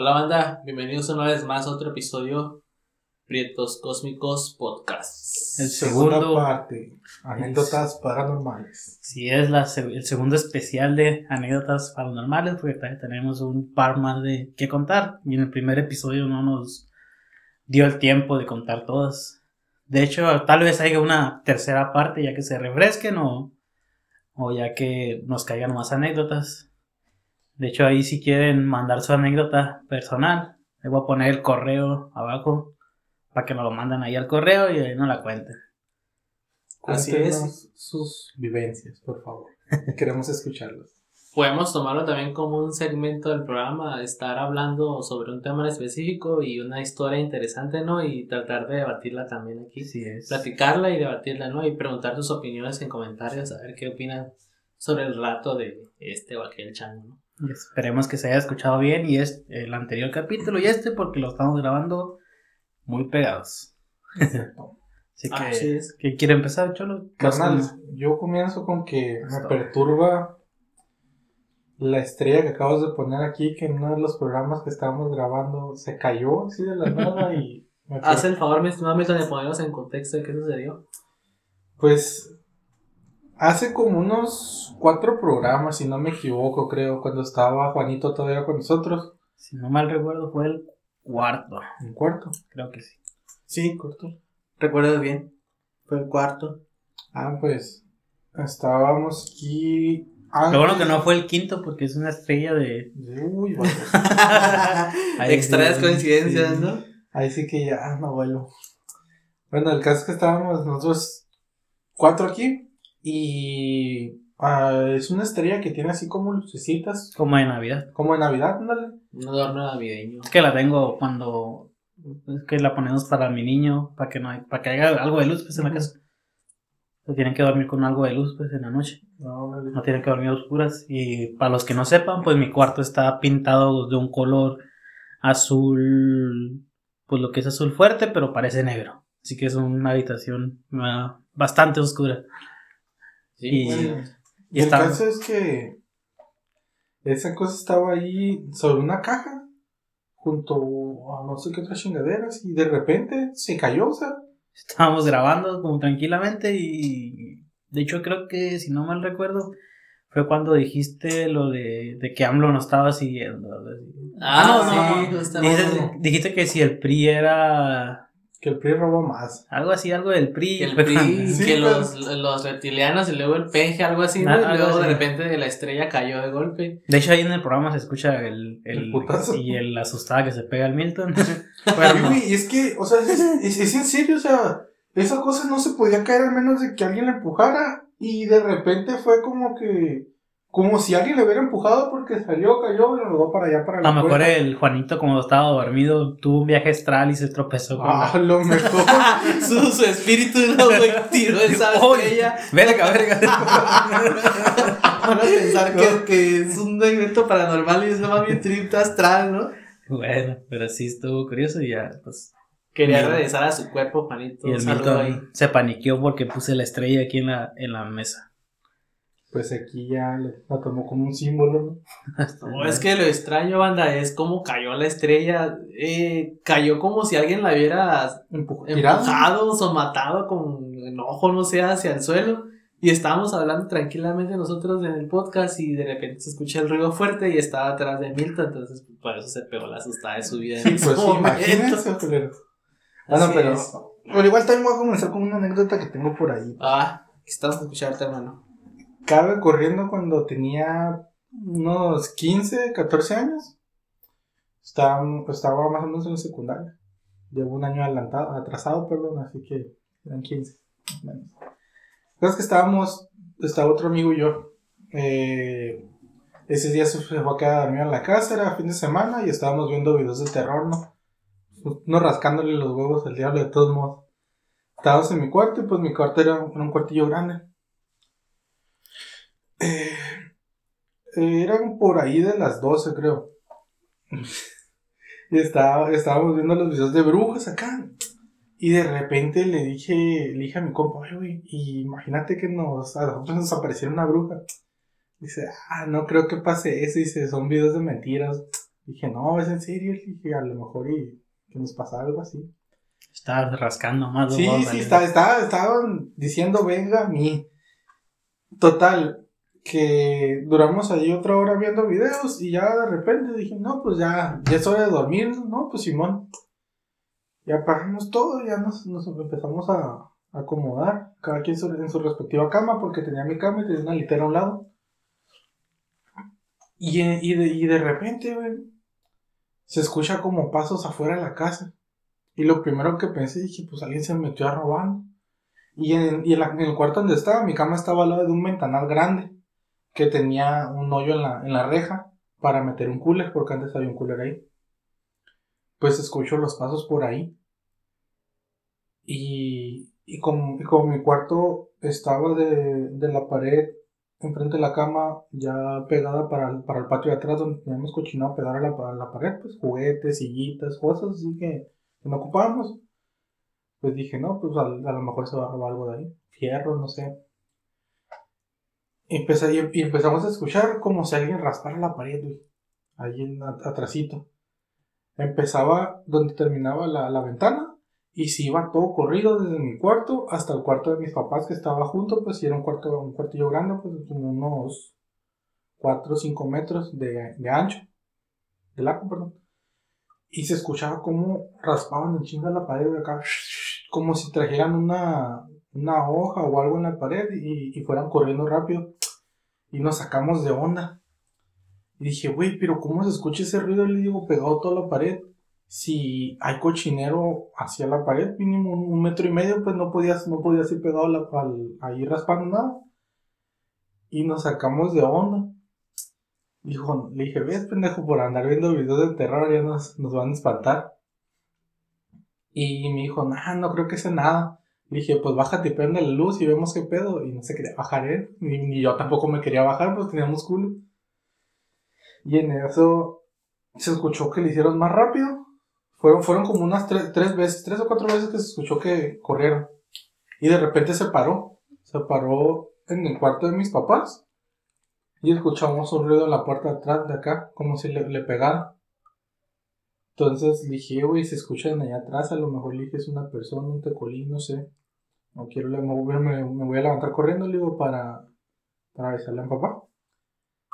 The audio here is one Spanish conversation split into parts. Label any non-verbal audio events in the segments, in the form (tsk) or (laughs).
Hola banda, bienvenidos una vez más a otro episodio Prietos Cósmicos Podcast. El Segunda segundo, parte, anécdotas paranormales. sí, es la, el segundo especial de anécdotas paranormales, porque también tenemos un par más de que contar. Y en el primer episodio no nos dio el tiempo de contar todas. De hecho, tal vez haya una tercera parte ya que se refresquen o, o ya que nos caigan más anécdotas. De hecho, ahí si quieren mandar su anécdota personal, le voy a poner el correo abajo para que nos lo manden ahí al correo y ahí nos la cuenten. Así Cuéntenos sus vivencias, por favor. (laughs) Queremos escucharlas. Podemos tomarlo también como un segmento del programa, estar hablando sobre un tema en específico y una historia interesante, ¿no? Y tratar de debatirla también aquí. Sí es. Platicarla y debatirla, ¿no? Y preguntar sus opiniones en comentarios, a ver qué opinan sobre el rato de este o aquel chango, ¿no? Esperemos que se haya escuchado bien y es el anterior capítulo y este porque lo estamos grabando muy pegados. (laughs) Así que, Así es. ¿quién quiere empezar, Cholo? Carnal, yo comienzo con que me perturba la estrella que acabas de poner aquí, que en uno de los programas que estábamos grabando se cayó así de la (laughs) nada y me Haz el favor, mi estimado Milton, de ponernos en contexto de qué sucedió. Pues hace como unos cuatro programas, si no me equivoco, creo, cuando estaba Juanito todavía con nosotros. Si no mal recuerdo fue el cuarto, Un cuarto. creo que sí. Sí, corto. Recuerdas bien. Fue el cuarto. Ah, pues estábamos aquí. Lo bueno antes- que no fue el quinto porque es una estrella de... Uy. (laughs) Ahí Extrañas sí, coincidencias, sí. ¿no? Ahí sí que ya no vuelo. Bueno, el caso es que estábamos nosotros cuatro aquí y ah, es una estrella que tiene así como lucecitas, Como de Navidad. como de Navidad, ándale. Un adorno navideño. Es que la tengo cuando... Es que la ponemos para mi niño, para que no hay- para que haya algo de luz pues, en la casa. Se tienen que dormir con algo de luz pues en la noche. No, no, no tienen que dormir a oscuras. Y para los que no sepan, pues mi cuarto está pintado de un color azul, pues lo que es azul fuerte, pero parece negro. Así que es una habitación ah, bastante oscura. Sí, Y- bueno. Y el caso es que esa cosa estaba ahí sobre una caja junto a no sé qué otras chingaderas y de repente se cayó, o sea, estábamos grabando como tranquilamente y de hecho creo que si no mal recuerdo fue cuando dijiste lo de, de que AMLO no estaba siguiendo. Ah, sí, justamente. Dijiste, dijiste que si el PRI era que el PRI robó más. algo así, algo del PRI. Que el PRI, Sí, que pero- los, los reptilianos y luego el peje, algo así, ¿no? Y algo luego de así. repente la estrella cayó de golpe. De hecho, ahí en el programa se escucha el, el, El putazo. y el asustada que se pega al Milton. (laughs) Bueno, güey, es que, o sea, es, es- es en serio, o sea, esa cosa no se podía caer al menos de que alguien la empujara y de repente fue como que, como si alguien le hubiera empujado porque salió, cayó y rodó para allá para a la lo mejor puerta. el Juanito, como estaba dormido, tuvo un viaje astral y se tropezó con Ah, a lo mejor. (laughs) su, su espíritu no, güey, tiró esa estrella. Verga, verga. Van a pensar que, (laughs) que es un evento paranormal y es nomás bien trip astral, ¿no? bueno, pero sí estuvo curioso y ya, pues. Quería regresar a su cuerpo, Juanito. Y el saludo ahí. Milton se paniqueó porque puse la estrella aquí en la, en la mesa. Pues aquí ya lo tomó como un símbolo, ¿no? (laughs) No, es que lo extraño, banda, es como cayó la estrella. Eh, cayó como si alguien la hubiera empujado o matado con enojo, no sé, hacia el suelo. Y estábamos hablando tranquilamente nosotros en el podcast y de repente se escucha el ruido fuerte y estaba atrás de Milton, entonces por eso se pegó la asustada de su vida. Sí, pues imagínense, culero. Bueno, pero, pero igual también voy a comenzar con una anécdota que tengo por ahí. Ah, estamos a escucharte, hermano. Cabe corriendo cuando tenía unos 15, 14 años. Estaba, estaba más o menos en la secundaria. Llevo un año adelantado, atrasado, perdón, así que eran 15. más o menos. La cosa es que estábamos, estaba otro amigo y yo. eh, ese día se fue a quedar dormido en la casa, era fin de semana y estábamos viendo videos de terror, ¿no? No rascándole los huevos al diablo de todos modos. Estábamos en mi cuarto y pues mi cuarto era un cuartillo grande. Eh, eran por ahí de las 12, creo. y estaba, estábamos viendo los videos de brujas acá. Y de repente le dije, le dije a mi compa, "Oye, güey, y imagínate que nos, a nosotros nos apareciera una bruja. Dice, ah, no creo que pase eso. Dice, son videos de mentiras. Dije, no, es en serio. Dije, a lo mejor y que nos pasa algo así. Estabas rascando más. Sí, sí, está, está, estaban diciendo, venga a mí. Total, que duramos ahí otra hora viendo videos y ya de repente dije, no, pues ya, ya es hora de dormir, ¿no? Pues Simón. Y apagamos todo, ya nos, empezamos a acomodar, cada quien en su respectiva cama, porque tenía mi cama y tenía una litera a un lado. Y, y, de, y de repente, güey, se escucha como pasos afuera de la casa. Y lo primero que pensé, dije, pues alguien se metió a robar. Y, en, y en, el cuarto donde estaba, mi cama estaba al lado de un ventanal grande que tenía un hoyo en la, en la reja para meter un cooler, porque antes había un cooler ahí. Pues escucho los pasos por ahí. Y, y, como, como mi cuarto estaba de, de la pared enfrente de la cama, ya pegada para el, para el patio de atrás, donde teníamos cochinado pegar a la, a la pared, pues juguetes, sillitas, cosas así que, que no ocupábamos. Pues dije, no, pues a, a lo mejor se va a robar algo de ahí, fierro, no sé. Empecé, y, empezamos a escuchar como si alguien raspara la pared, güey, ahí en, atrásito. Empezaba donde terminaba la, la ventana y si iba todo corrido desde mi cuarto hasta el cuarto de mis papás que estaba junto, pues si era un cuarto, un cuartillo grande, pues como unos 4 o 5 metros de, de ancho, de largo, perdón. Y se escuchaba como raspaban en chinga la pared de acá, como si trajeran una, una hoja o algo en la pared y, y fueran corriendo rápido. Y nos sacamos de onda. Y dije, güey, pero ¿cómo se escucha ese ruido? Y le digo, pegado toda la pared si hay cochinero hacia la pared, mínimo un, metro y medio, pues no podías, no podías ir pegado al, ahí raspando nada. Y nos sacamos de onda. Dijo, le dije, ves pendejo, por andar viendo videos de terror ya nos, nos van a espantar. Y me dijo, nah, no creo que sea nada. Dije, pues bájate y prende la luz y vemos qué pedo. Y no se quería bajar él. Ni, ni yo tampoco me quería bajar, pues teníamos culo. Y en eso se escuchó que le hicieron más rápido fueron, fueron como unas tres, tres veces, tres o cuatro veces que se escuchó que corrieron. Y de repente se paró. Se paró en el cuarto de mis papás. Y escuchamos un ruido en la puerta de atrás de acá, como si le, le pegara. Entonces dije, güey, se escuchan allá atrás, a lo mejor le dije es una persona, un tecolín, no sé. No quiero, me, me, me voy a levantar corriendo, le digo, para, para avisarle a mi papá.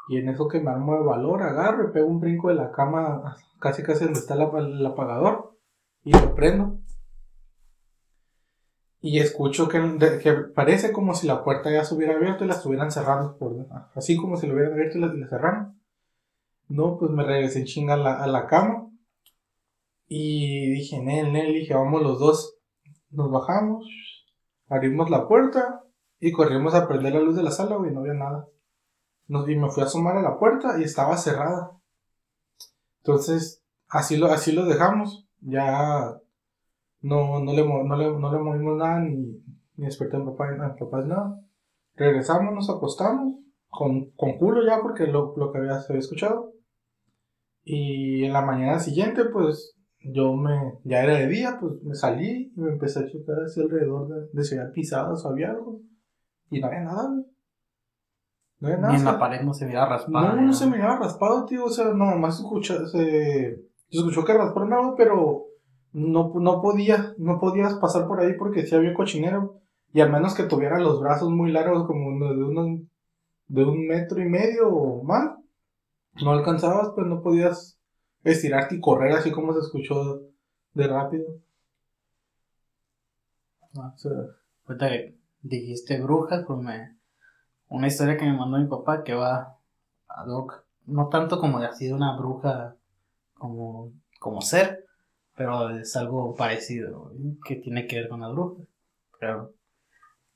Y en eso que me armo de valor, agarro y pego un brinco de la cama casi casi donde está el, apagador y lo prendo. Y escucho que, que, parece como si la puerta ya se hubiera abierto y la estuvieran cerrando Así como si lo hubieran abierto y la, cerraron. No, pues me regresé en chinga a la, a la cama. Y dije, Nel, Nel, dije, vamos los dos. Nos bajamos, abrimos la puerta y corrimos a prender la luz de la sala, y no había nada y me fui a asomar a la puerta y estaba cerrada. Entonces, así lo, así lo dejamos. Ya no, no, le, no, le, no le movimos nada ni, ni desperté a mi papá, a papá nada. Regresamos, nos acostamos con, con culo ya porque lo, lo que había, había escuchado. Y en la mañana siguiente, pues yo me, ya era de día, pues me salí y me empecé a checar hacia alrededor de, de si había pisadas o había algo. Y no había nada, ni en la pared no se miraba raspado. No, no, se miraba raspado, tío. O sea, nada más escucha, se, escuchó que rasparon algo, pero no, no podía, no podías pasar por ahí porque sí había cochinero. Y al menos que tuviera los brazos muy largos, como de, unos, de un metro y medio o más, no alcanzabas, pues no podías estirarte y correr así como se escuchó de rápido. Ah, ahorita dijiste brujas, pues me, una historia que me mandó mi papá que va a Doc, no tanto como de así de una bruja como, como ser, pero es algo parecido, que tiene que ver con la bruja. Pero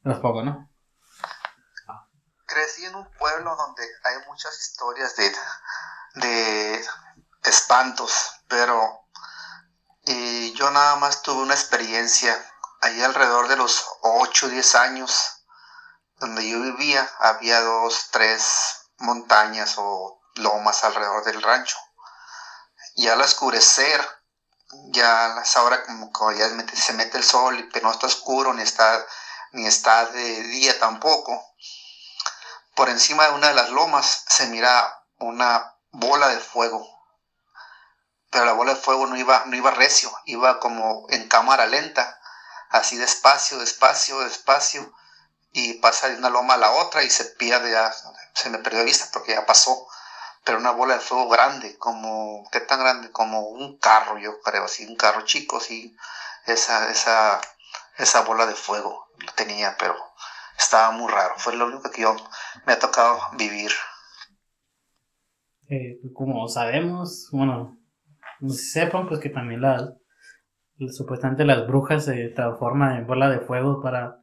los poco, ¿no? Crecí en un pueblo donde hay muchas historias de, de espantos, pero y yo nada más tuve una experiencia ahí alrededor de los 8 o 10 años donde yo vivía había dos, tres montañas o lomas alrededor del rancho. Y al oscurecer, ya a esa como que ya se mete el sol, pero no está oscuro ni está, ni está de día tampoco. Por encima de una de las lomas se mira una bola de fuego. Pero la bola de fuego no iba, no iba recio, iba como en cámara lenta, así despacio, despacio, despacio, y pasa de una loma a la otra y se pierde, ya, se me perdió de vista porque ya pasó, pero una bola de fuego grande, como, ¿qué tan grande? Como un carro, yo creo, así, un carro chico, sí, esa, esa, esa bola de fuego lo tenía, pero estaba muy raro, fue lo único que yo me ha tocado vivir. Eh, como sabemos, bueno, sepan, pues que también las, supuestamente las brujas se transforman en bola de fuego para,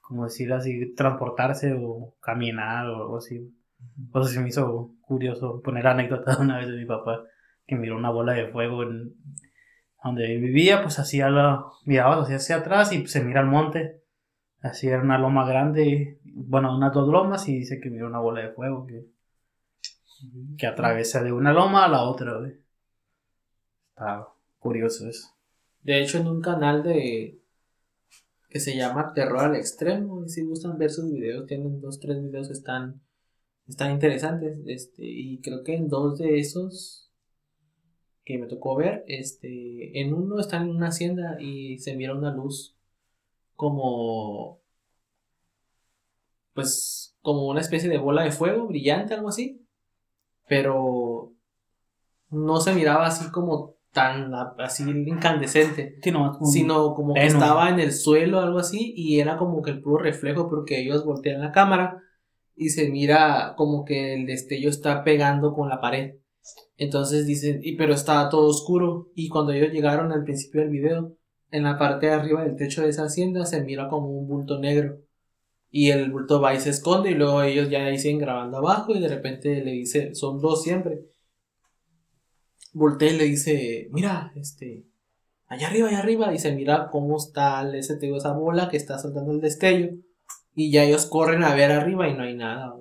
como decir así, transportarse o caminar o algo así. Pues se me hizo curioso poner anécdota una vez de mi papá que miró una bola de fuego en donde vivía, pues hacía la, miraba hacia, hacia atrás y se mira el monte. Así era una loma grande, bueno, unas dos lomas y dice que miró una bola de fuego que que atraviesa de una loma a la otra, Está curioso eso. De hecho, en un canal de que se llama Terror al Extremo, si gustan ver sus videos, tienen dos, tres videos que están, están interesantes, este, y creo que en dos de esos que me tocó ver, este, en uno están en una hacienda y se mira una luz como, pues, como una especie de bola de fuego brillante, algo así, pero no se miraba así como tan así incandescente, sino como que estaba en el suelo algo así y era como que el puro reflejo porque ellos voltean la cámara y se mira como que el destello está pegando con la pared. Entonces dicen, y pero estaba todo oscuro y cuando ellos llegaron al principio del video, en la parte de arriba del techo de esa hacienda se mira como un bulto negro y el bulto va y se esconde y luego ellos ya siguen grabando abajo y de repente le dice, son dos siempre. Voltea y le dice, mira, este, allá arriba, allá arriba, y se mira cómo está ese, esa bola que está soltando el destello. Y ya ellos corren a ver arriba y no hay nada,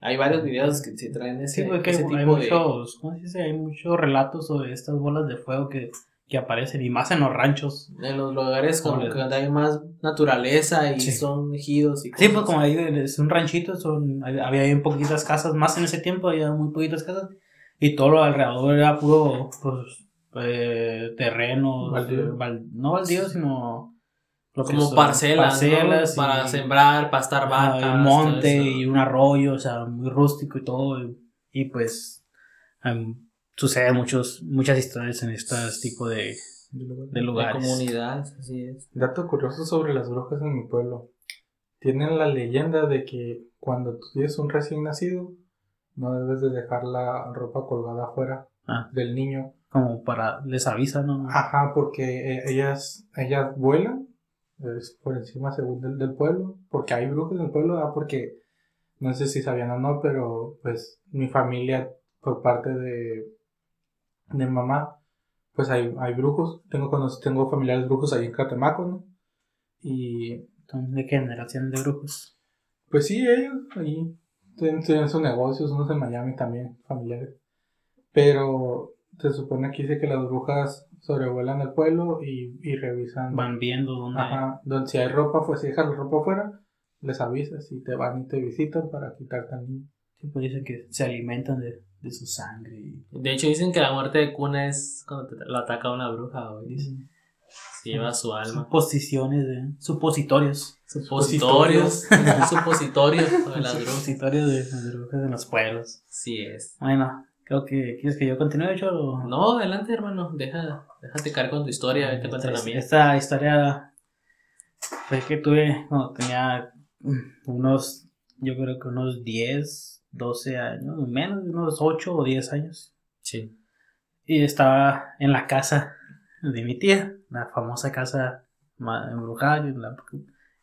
Hay varios videos que se traen ese, tipo hay muchos, ¿cómo se dice? Hay muchos relatos sobre estas bolas de fuego que que aparecen y más en los ranchos. En los lugares como que hay más naturaleza y son ejidos y cosas. Sí, pues como ahí es un ranchito, son, había muy poquitas casas, más en ese tiempo había muy poquitas casas y todo lo alrededor era puro pues, eh, terreno, no baldío, sino como parcelas, para sembrar, pastar vacas, un monte y un arroyo, o sea, muy rústico y todo y, pues em, sucede muchos, muchas historias en este tipo de, de lugares. De comunidades, así es. Dato curioso sobre las brujas en mi pueblo. Tienen la leyenda de que cuando tú tienes un recién nacido, no debes de dejar la ropa colgada afuera ah. del niño. Como para, les avisa, ¿no? Ajá, porque eh, ellas, ellas vuelan es por encima según del, del, pueblo, porque hay brujas en el pueblo, porque no sé si sabían o no, pero pues mi familia por parte de de mamá, pues hay, hay brujos. Tengo, tengo familiares brujos ahí en Catemaco, ¿no? Y. ¿De qué generación de brujos? Pues sí, ellos ahí tienen, sus negocios, unos en Miami también, familiares. Pero se supone que dice que las brujas sobrevuelan el pueblo y, y revisan. Van viendo dónde. Ajá, donde si hay ropa, pues si dejas la ropa afuera, les avisas y te van y te visitan para quitarte al niño. Sí, pues dicen que se alimentan de, de su sangre. De hecho, dicen que la muerte de cuna es cuando te, lo ataca una bruja, o Se lleva su alma. Suposiciones, de supositorios. Supositorios. supositorios (laughs) de las brujas. Supositorios de las brujas de los pueblos. Sí es. Bueno, creo que. ¿Quieres que yo continúe, hecho No, adelante, hermano. Deja, déjate caer con tu historia. Te cuento la mía. Esta historia fue que tuve cuando tenía unos. Yo creo que unos 10 12 años, menos de unos 8 o 10 años. Sí. Y estaba en la casa de mi tía, la famosa casa embrujada.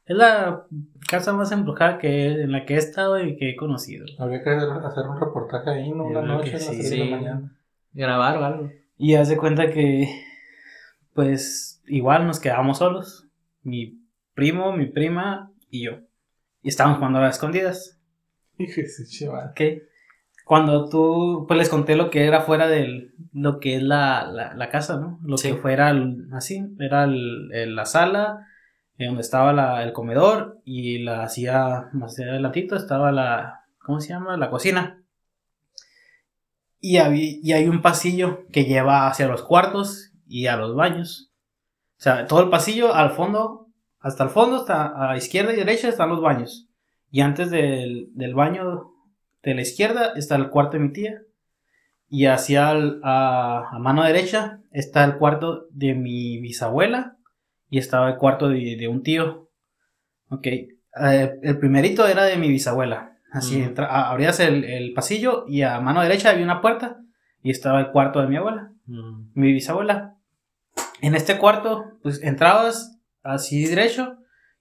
Es la casa más embrujada que en la que he estado y que he conocido. Habría que hacer un reportaje ahí, ¿no? Una noche, sí, de la mañana. Grabar o algo. Y hace cuenta que, pues, igual nos quedamos solos. Mi primo, mi prima y yo. Y estábamos jugando a las escondidas. (laughs) ¿Qué? Cuando tú, pues les conté lo que era fuera de lo que es la, la, casa, ¿no? Lo que fuera así, era la sala, eh, donde estaba el comedor y la hacía más adelantito estaba la, ¿cómo se llama? La cocina. Y, habí- y hay un pasillo que lleva hacia los cuartos y a los baños. O sea, todo el pasillo al fondo, hasta el fondo, hasta a la izquierda y derecha están los baños. Y antes del, del baño de la izquierda está el cuarto de mi tía. Y hacia el- a, a mano derecha está el cuarto de mi bisabuela. Y estaba el cuarto de, de un tío. Ok. Eh, el primerito era de mi bisabuela. Así, entra- a- abrías el, el pasillo y a mano derecha había una puerta. Y estaba el cuarto de mi abuela Mm. mi bisabuela. En este cuarto, pues entrabas así derecho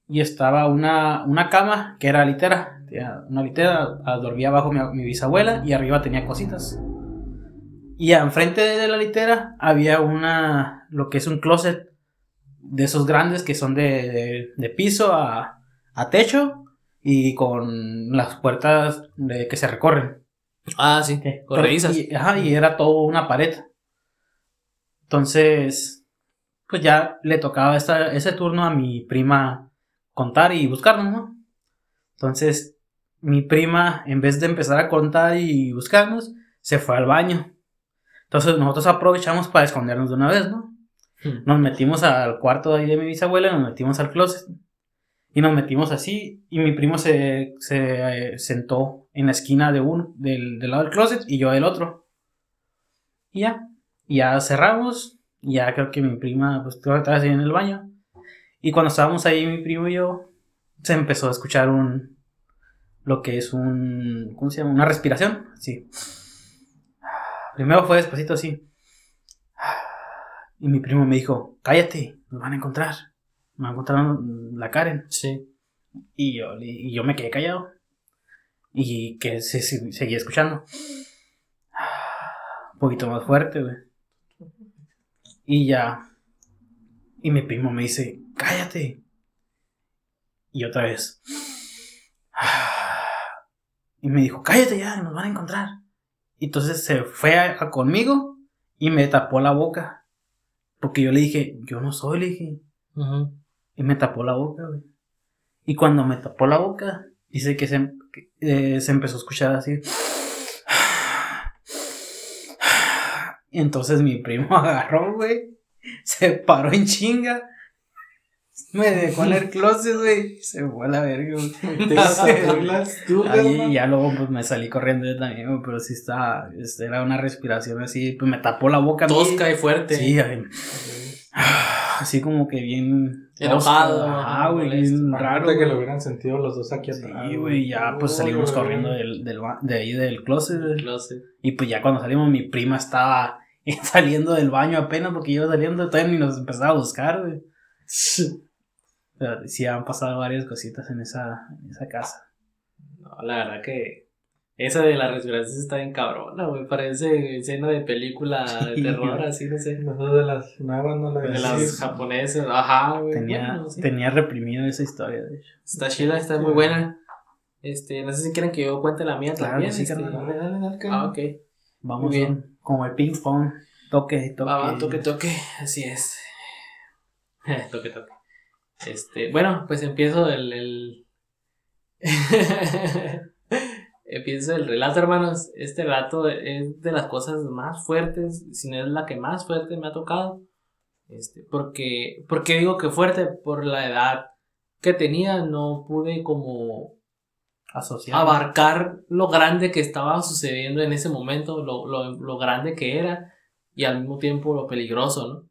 y estaba una, una cama que era litera. Tenía Una litera, dormía abajo mi, mi bisabuela y arriba tenía cositas. Y enfrente de la litera había una, lo que es un closet de esos grandes que son de, de- de piso a, a techo y con las puertas de, que se recorren. Ah, sí. Corredizas. Y, ajá, y era todo una pared. Entonces, pues ya le tocaba esta- ese turno a mi prima contar y buscarnos, ¿no? Entonces, mi prima, en vez de empezar a contar y buscarnos, se fue al baño. Entonces, nosotros aprovechamos para escondernos de una vez, ¿no? Hmm. Nos metimos al cuarto de ahí de mi bisabuela, nos metimos al closet. Y nos metimos así. Y mi primo se, se eh, sentó en la esquina de uno, del, del lado del closet, y yo del otro. Y ya. Y ya cerramos. Y ya creo que mi prima, pues, estaba ahí en el baño. Y cuando estábamos ahí, mi primo y yo, se empezó a escuchar un. Lo que es un. ¿Cómo se llama? Una respiración. Sí. Primero fue despacito así. Y mi primo me dijo, cállate, nos van a encontrar. Me van a encontrar la Karen. Sí. Y yo, y yo me quedé callado. Y que se, se- seguía escuchando. Un poquito más fuerte, güey. Y ya. Y mi primo me dice, cállate. Y otra vez. Y me dijo, cállate ya, nos van a encontrar. Y entonces se fue a- a conmigo y me tapó la boca. Porque yo le dije, yo no soy, le dije. Y me tapó la boca, güey. Y cuando me tapó la boca, dice que se, que, eh, se empezó a escuchar así. (sighs) Y entonces mi primo (laughs) agarró, güey. Se paró en chinga. Me dejó en el closet, güey. Se fue a la verga, güey. Te burlas (laughs) tú, Ahí hermano? ya luego pues me salí corriendo yo también, güey, pero sí estaba, este, era una respiración así, pues me tapó la boca. Tosca y fuerte. Sí, ay, (sighs) así como que bien Enojado, Ajá, güey, bien raro. Que lo hubieran sentido los dos aquí atrás. Sí, güey, ya pues salimos corriendo del, del de ahí del closet. güey. Lo sé. Y pues ya cuando salimos, mi prima estaba (laughs) saliendo del baño apenas porque yo iba saliendo, todavía ni nos empezaba a buscar, güey. (laughs) Pero sí han pasado varias cositas en esa, en esa casa. No, la verdad que esa de la respiración está bien cabrona, güey. Parece escena de película (laughs) de terror, así, no sé. Nosotros de las nuevas no la De las japonesas. Ajá, güey. Tenía, Bueno, sí. tenía reprimido esa historia, de hecho. Está chila, está muy buena. Este, no sé si quieren que yo cuente la mía Claro también. sí, este. carnal. Dale, dale, dale, Ah, ok. Vamos Muy bien. bien. como el ping pong, toque, toque. Va, va, toque, toque. Así es. (laughs) toque, toque. Este, bueno, pues empiezo el. el... (laughs) empiezo el relato, hermanos. Este relato es de las cosas más fuertes, si no es la que más fuerte me ha tocado. Este, porque, ¿Por qué digo que fuerte? Por la edad que tenía, no pude como asociado. abarcar lo grande que estaba sucediendo en ese momento, lo, lo, lo grande que era y al mismo tiempo lo peligroso, ¿no?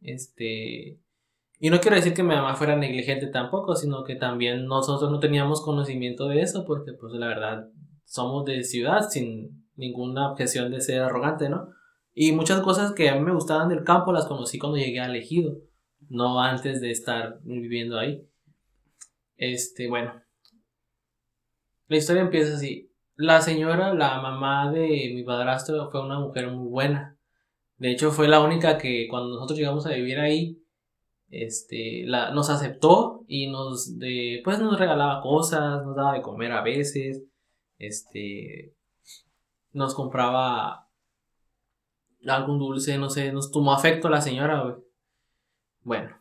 Este. Y no quiero decir que mi mamá fuera negligente tampoco, sino que también nosotros no teníamos conocimiento de eso, porque pues la verdad somos de ciudad sin ninguna objeción de ser arrogante, ¿no? Y muchas cosas que a mí me gustaban del campo las conocí cuando llegué al ejido, no antes de estar viviendo ahí. Este, bueno. La historia empieza así. La señora, la mamá de mi padrastro, fue una mujer muy buena. De hecho, fue la única que cuando nosotros llegamos a vivir ahí, este, la, nos aceptó y nos, de, pues nos regalaba cosas, nos daba de comer a veces, este, nos compraba algún dulce, no sé, nos tomó afecto la señora. Bueno,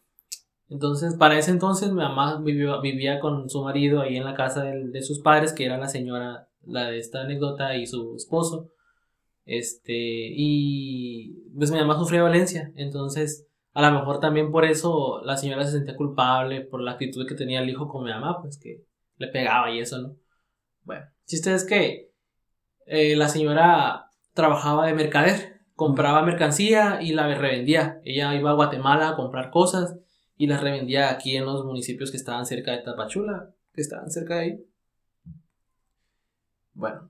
entonces, para ese entonces mi mamá vivía con su marido ahí en la casa del- de, sus padres, que era la señora la de esta anécdota y su esposo. Este, y pues mi mamá sufrió violencia, entonces a lo mejor también por eso la señora se sentía culpable por la actitud que tenía el hijo con mi mamá, pues que le pegaba y eso, ¿no? Bueno, si es que eh, la señora trabajaba de mercader, compraba mercancía y la revendía. Ella iba a Guatemala a comprar cosas y las revendía aquí en los municipios que estaban cerca de Tapachula, que estaban cerca de ahí. Bueno,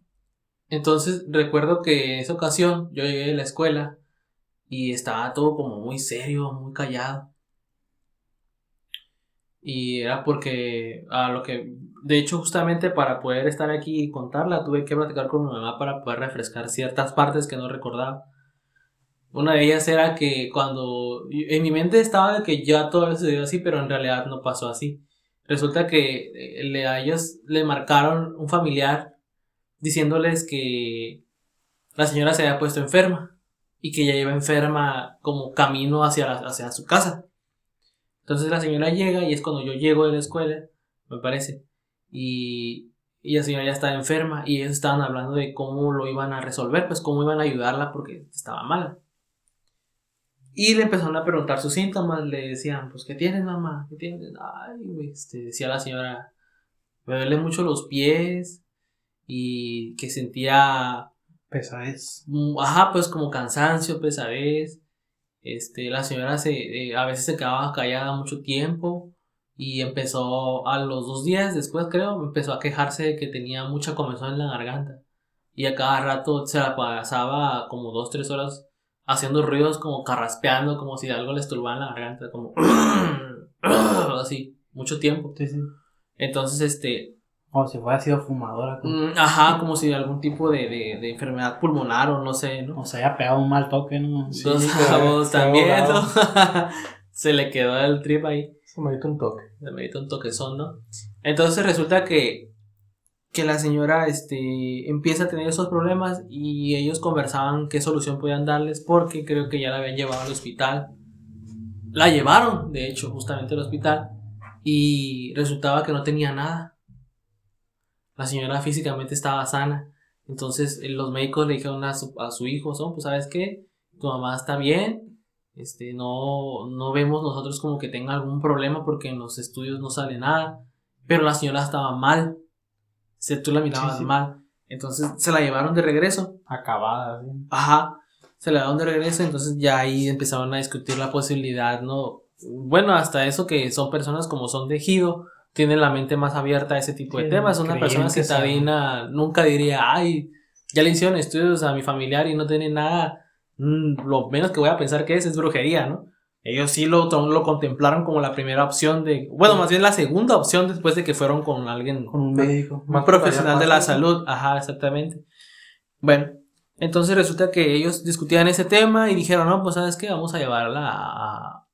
entonces recuerdo que en esa ocasión yo llegué a la escuela y estaba todo como muy serio, muy callado. Y era porque a lo que, de hecho, justamente para poder estar aquí y contarla, tuve que platicar con mi mamá para poder refrescar ciertas partes que no recordaba. Una de ellas era que cuando en mi mente estaba de que ya todo sucedió así, pero en realidad no pasó así. Resulta que eh, le, a ellos le marcaron un familiar diciéndoles que la señora se había puesto enferma y que ya iba enferma como camino hacia, hacia su casa. Entonces la señora llega y es cuando yo llego de la escuela, me parece, y, y la señora ya estaba enferma y ellos estaban hablando de cómo lo iban a resolver, pues cómo iban a ayudarla porque estaba mala. Y le empezaron a preguntar sus síntomas, le decían, pues, ¿qué tienes, mamá? ¿Qué tienes? Ay, este, decía la señora, me duelen mucho los pies y que sentía... Pesadez. Ajá, pues como cansancio, pesadez. Este, la señora se, eh, a veces se quedaba callada mucho tiempo y empezó a los dos días después, creo, empezó a quejarse de que tenía mucha comezón en la garganta. Y a cada rato se la pasaba como dos, tres horas haciendo ruidos como carraspeando, como si algo le esturbara en la garganta, como (clears throat) así, mucho tiempo. Entonces, este... Como si fuera sido fumadora. Mm, ajá, como si algún tipo de, de, enfermedad pulmonar o no sé, ¿no? O sea, haya pegado un mal toque, ¿no? Sí, también, (laughs) se le quedó el trip ahí. Se me un toque. Se me un toquezón, ¿no? Entonces resulta que que la señora este, empieza a tener esos problemas y ellos conversaban qué solución podían darles porque creo que ya la habían llevado al hospital. La llevaron, de hecho, justamente al hospital y resultaba que no tenía nada. La señora físicamente estaba sana. Entonces eh, los médicos le dijeron a su, a su hijo, son, pues sabes qué, tu mamá está bien, este, no, no vemos nosotros como que tenga algún problema porque en los estudios no sale nada, pero la señora estaba mal si tú la mirabas mal. Entonces se la llevaron de regreso. Acabada, Ajá. Se la llevaron de regreso, entonces ya ahí empezaron a discutir la posibilidad, ¿no? Bueno, hasta eso que son personas como son de Ejido, tienen la mente más abierta a ese tipo de temas. Una persona citadina nunca diría, ay, ya le hicieron estudios a mi familiar y no tiene nada. Mm, lo menos que voy a pensar que es es brujería, ¿no? Ellos sí lo, lo contemplaron como la primera opción de, bueno, más bien la segunda opción después de que fueron con alguien, con un médico, más profesional de la salud. Ajá, exactamente. Bueno, entonces resulta que ellos discutían ese tema y dijeron, no, pues sabes qué, vamos a llevarla a,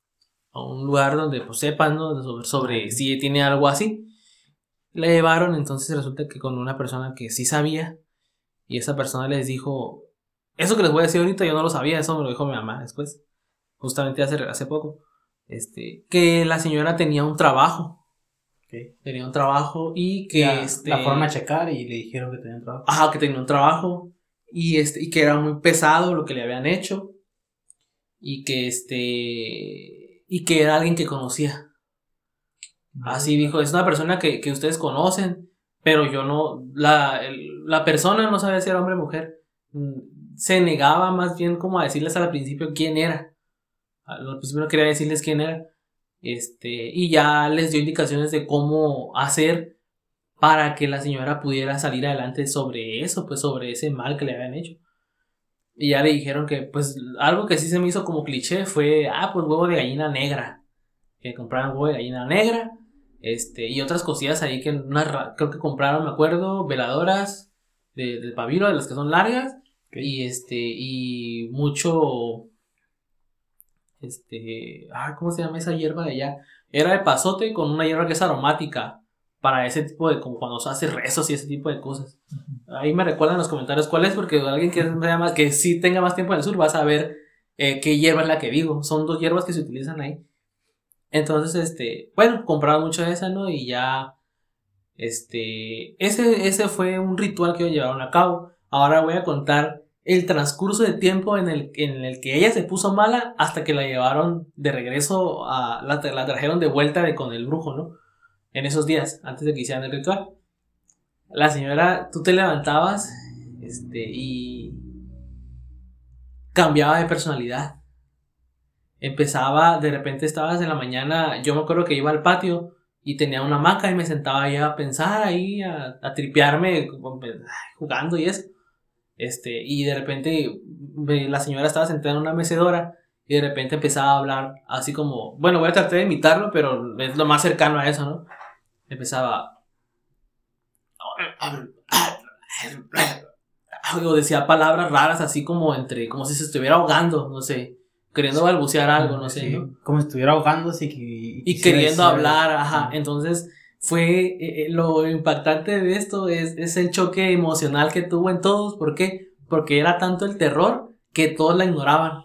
a un lugar donde pues sepan, ¿no? Sobre, sobre si tiene algo así. La llevaron, entonces resulta que con una persona que sí sabía y esa persona les dijo, eso que les voy a decir ahorita yo no lo sabía, eso me lo dijo mi mamá después justamente hace, hace poco, este, que la señora tenía un trabajo. Tenía un trabajo y que este, la forma a checar y le dijeron que tenía un trabajo. Ajá, que tenía un trabajo y este y que era muy pesado lo que le habían hecho y que este y que era alguien que conocía. Así dijo, es una persona que, que ustedes conocen, pero yo no, la, la persona no sabía si era hombre o mujer. Mm, se negaba más bien como a decirles al principio quién era. Lo primero quería decirles quién era. Este, y ya les dio indicaciones de cómo hacer para que la señora pudiera salir adelante sobre eso, pues sobre ese mal que le habían hecho. Y ya le dijeron que, pues, algo que sí se me hizo como cliché fue, ah, pues huevo de gallina negra. Que compraron huevo de gallina negra. Este, y otras cosillas ahí que creo que compraron, me acuerdo, veladoras de, de pabilo, de las que son largas. Y este, y mucho, este, ah, ¿cómo se llama esa hierba de allá? Era de pasote con una hierba que es aromática para ese tipo de, como cuando se hace rezos y ese tipo de cosas. Ahí me recuerdan en los comentarios cuál es, porque alguien que, más, que sí tenga más tiempo en el sur va a saber eh, qué hierba es la que digo. Son dos hierbas que se utilizan ahí. Entonces, este, bueno, compraron mucho de esa, ¿no? Y ya Este, ese, ese fue un ritual que ellos llevaron a cabo. Ahora voy a contar el transcurso de tiempo en el, en el que ella se puso mala hasta que la llevaron de regreso a, la, la trajeron de vuelta de, con el brujo, ¿no? En esos días, antes de que hicieran el ritual. La señora, tú te levantabas, este, y cambiaba de personalidad. Empezaba, de repente estabas en la mañana, yo me acuerdo que iba al patio y tenía una hamaca y me sentaba ahí a pensar, ahí a, a tripearme, jugando y eso. Este, y de repente la señora estaba sentada en una mecedora y de repente empezaba a hablar así como, bueno, voy a tratar de imitarlo, pero es lo más cercano a eso, ¿no? Empezaba... O decía palabras raras así como entre, como si se estuviera ahogando, no sé, queriendo balbucear algo, no sé. Como si estuviera ahogándose y, que- y quisiera queriendo hablar, algo. ajá. Entonces, fue eh, eh, lo impactante de esto es, es el choque emocional que tuvo en todos. ¿Por qué? Porque era tanto el terror que todos la ignoraban.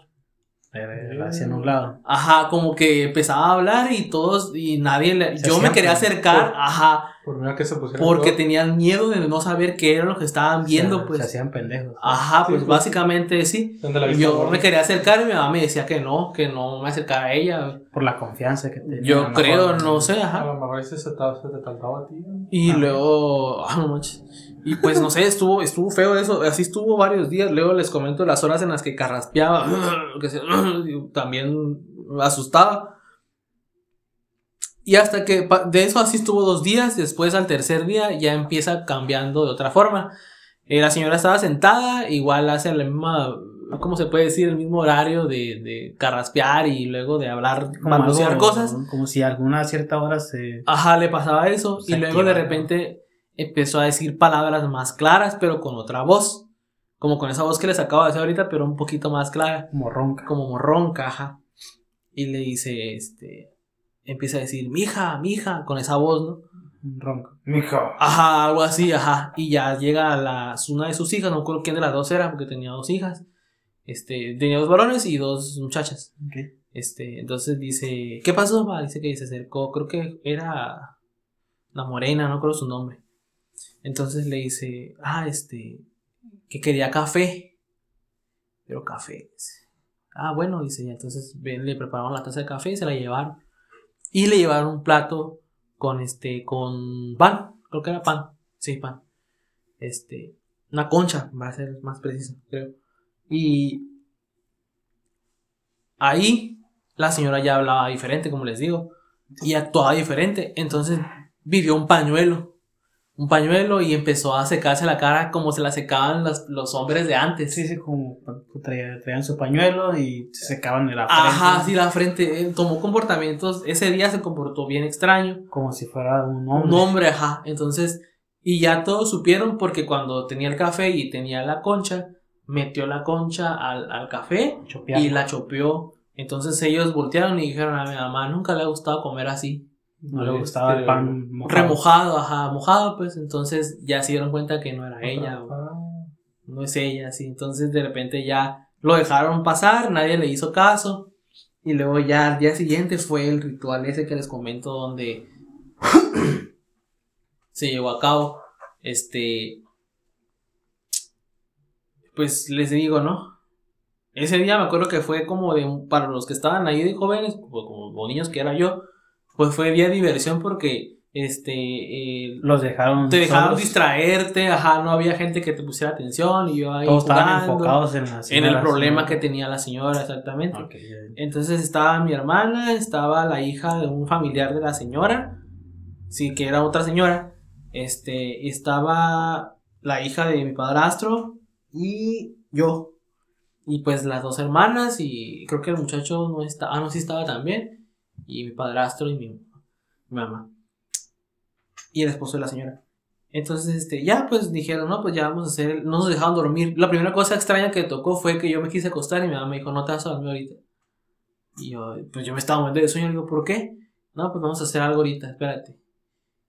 Eh, la hacían a un lado. Ajá, como que empezaba a hablar y todos, y nadie le. Yo me quería acercar, ajá, Por miedo a que se pusieran porque tenían miedo de no saber qué era lo que estaban viendo, Se- pues. Se hacían pendejos. Ajá, Sí, pues pues. básicamente sí. Yo me quería acercar y mi mamá me decía que no, que no me acercara a ella. Por la confianza que tenía. a Yo mejor, creo, no sé, A ajá. lo mejor se te, se te a ti. Y Ah. luego, ah, no manches. Y pues no sé, estuvo, estuvo feo eso, así estuvo varios días. Luego les comento las horas en las que carraspeaba, (clears throat) que se- (clears throat) también asustaba. Y hasta que de eso así estuvo dos días, después al tercer día ya empieza cambiando de otra forma. Eh, la señora estaba sentada, igual hace la misma, ¿cómo se puede decir? El mismo horario de, de carraspear y luego de hablar, balbucear cosas. como si a alguna cierta hora se. Ajá, le pasaba eso. Se y luego de activaba. repente empezó a decir palabras más claras, pero con otra voz. Como con esa voz que les acabo de decir ahorita, pero un poquito más clara. como ronca. Como ronca, ajá. Y le dice, este. Empieza a decir, mija, mija, con esa voz, ¿no? Ronca. Mija. Ajá, algo así, ajá. Y ya llega la, una de sus hijas, no recuerdo quién de las dos era, porque tenía dos hijas. Este, tenía dos varones y dos muchachas. Ok. Este, entonces dice, ¿qué pasó? ma? Dice que se acercó, creo que era la morena, no creo su nombre. Entonces le dice, ah, este, que quería café. Pero café. Ah, bueno, dice, y entonces le prepararon la taza de café y se la llevaron. Y le llevaron un plato con este, con pan, creo que era pan, sí, pan. Este, una concha, va a ser más preciso, creo. Y ahí la señora ya hablaba diferente, como les digo, y actuaba diferente. Entonces vivió un pañuelo, un pañuelo y empezó a secarse la cara como se la secaban los, los hombres de antes. Sí, sí, como traían, traían su pañuelo y se secaban la frente. Ajá, sí, la frente. tomó comportamientos. Ese día se comportó bien extraño. Como si fuera un hombre. Un hombre, ajá. Entonces, y ya todos supieron porque cuando tenía el café y tenía la concha, metió la concha al, al café y la chopeó. Entonces ellos voltearon y dijeron a mi mamá, nunca le ha gustado comer así. No le gustaba el Este, pan mojado. Remojado, ajá, mojado, pues entonces ya se dieron cuenta que no era ella, o Ah, no es ella, así. Entonces de repente ya lo dejaron pasar, nadie le hizo caso. Y luego ya al día siguiente fue el ritual ese que les comento donde (coughs) se llevó a cabo. Este. Pues les digo, ¿no? Ese día me acuerdo que fue como de para los que estaban ahí de jóvenes, como, como niños que era yo, pues fue de diversión porque este eh, Los dejaron. te solos. distraerte, ajá, no había gente que te pusiera atención y yo ahí Todos estaban enfocados en la en el señora, problema que tenía la señora, exactamente. Ok, ya. Entonces estaba mi hermana, estaba la hija de un familiar de la señora, sí, que era otra señora, este, estaba la hija de mi padrastro y yo. Y pues las dos hermanas y creo que el muchacho no estaba, ah, no, sí estaba también. Y mi padrastro y mi, mi mamá. Y el esposo de la señora. Entonces, este, ya pues dijeron, no, pues ya vamos a hacer, no nos dejaron dormir. La primera cosa extraña que tocó fue que yo me quise acostar y mi mamá me dijo, no te vas a dormir ahorita. Y yo, pues yo me estaba muriendo de sueño, le digo, ¿por qué? No, pues vamos a hacer algo ahorita, espérate.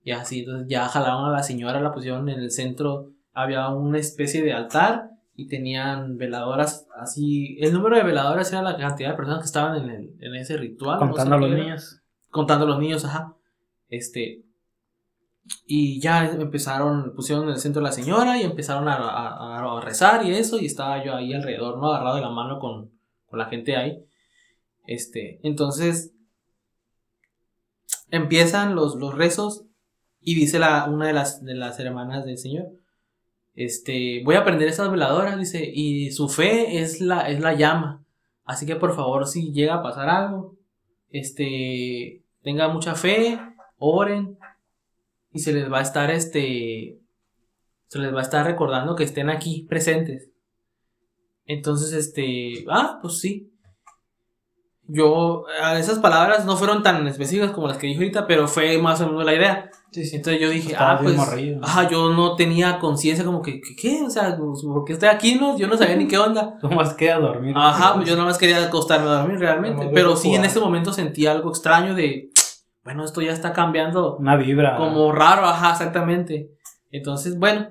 Y así, entonces ya jalaron a la señora, la pusieron en el centro, había una especie de altar y tenían veladoras así. El número de veladoras era la cantidad de personas que estaban en, el- en ese ritual. Contando a los era niños. contando a los niños, ajá. Este. Y ya empezaron, pusieron en el centro a la señora y empezaron a, a- a rezar y eso, y estaba yo ahí alrededor, ¿no? Agarrado de la mano con, con la gente ahí. Este, entonces, empiezan los, los rezos y dice la, una de las, de las hermanas del Señor, este, voy a prender estas veladoras, dice, y su fe es la, es la llama. Así que por favor, si llega a pasar algo, este, tenga mucha fe, oren, y se les va a estar, este, se les va a estar recordando que estén aquí presentes. Entonces, este, ah, pues sí. Yo, esas palabras no fueron tan específicas como las que dije ahorita, pero fue más o menos la idea. Sí, sí. Entonces yo dije, Estaba ah, pues, morrillo. ajá, yo no tenía conciencia como que, que, ¿qué? O sea, pues, ¿por qué estoy aquí? No? Yo no sabía ni qué onda. (laughs) ¿Cómo más queda dormir? Ajá, pues yo nada más quería acostarme a dormir realmente. Pero sí, en ese momento sentí algo extraño de, (tsk) bueno, esto ya está cambiando Una vibra. como raro, ajá, exactamente. Entonces, bueno,